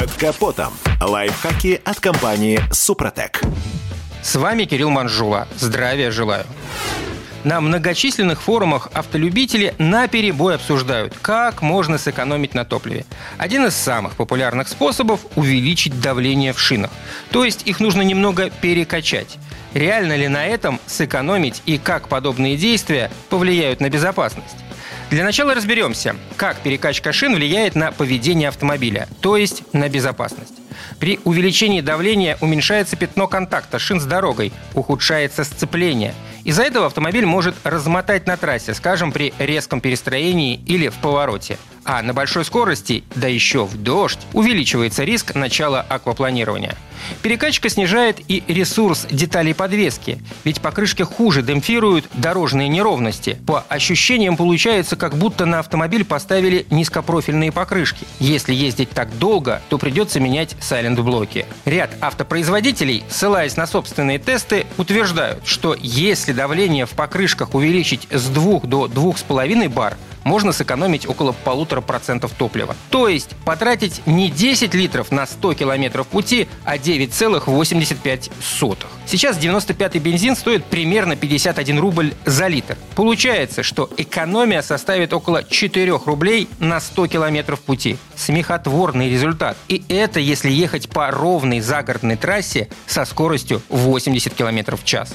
Под капотом. Лайфхаки от компании «Супротек». С вами Кирилл Манжула. Здравия желаю. На многочисленных форумах автолюбители на перебой обсуждают, как можно сэкономить на топливе. Один из самых популярных способов – увеличить давление в шинах. То есть их нужно немного перекачать. Реально ли на этом сэкономить и как подобные действия повлияют на безопасность? Для начала разберемся, как перекачка шин влияет на поведение автомобиля, то есть на безопасность. При увеличении давления уменьшается пятно контакта шин с дорогой, ухудшается сцепление. Из-за этого автомобиль может размотать на трассе, скажем, при резком перестроении или в повороте. А на большой скорости, да еще в дождь, увеличивается риск начала аквапланирования. Перекачка снижает и ресурс деталей подвески, ведь покрышки хуже демпфируют дорожные неровности. По ощущениям получается, как будто на автомобиль поставили низкопрофильные покрышки. Если ездить так долго, то придется менять сайлент-блоки. Ряд автопроизводителей, ссылаясь на собственные тесты, утверждают, что если давление в покрышках увеличить с 2 до 2,5 бар, можно сэкономить около полутора процентов топлива. То есть потратить не 10 литров на 100 километров пути, а 9,85. Сейчас 95-й бензин стоит примерно 51 рубль за литр. Получается, что экономия составит около 4 рублей на 100 километров пути. Смехотворный результат. И это если ехать по ровной загородной трассе со скоростью 80 километров в час.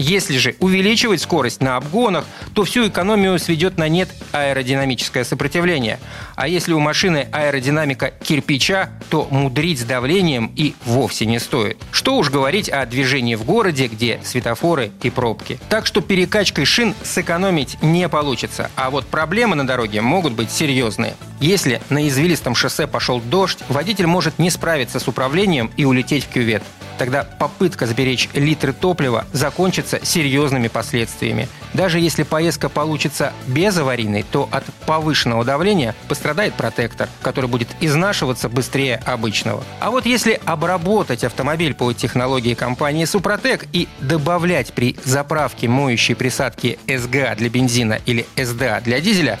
Если же увеличивать скорость на обгонах, то всю экономию сведет на нет аэродинамическое сопротивление. А если у машины аэродинамика кирпича, то мудрить с давлением и вовсе не стоит. Что уж говорить о движении в городе, где светофоры и пробки. Так что перекачкой шин сэкономить не получится. А вот проблемы на дороге могут быть серьезные. Если на извилистом шоссе пошел дождь, водитель может не справиться с управлением и улететь в кювет тогда попытка сберечь литры топлива закончится серьезными последствиями. Даже если поездка получится без аварийной, то от повышенного давления пострадает протектор, который будет изнашиваться быстрее обычного. А вот если обработать автомобиль по технологии компании Супротек и добавлять при заправке моющей присадки СГА для бензина или СДА для дизеля,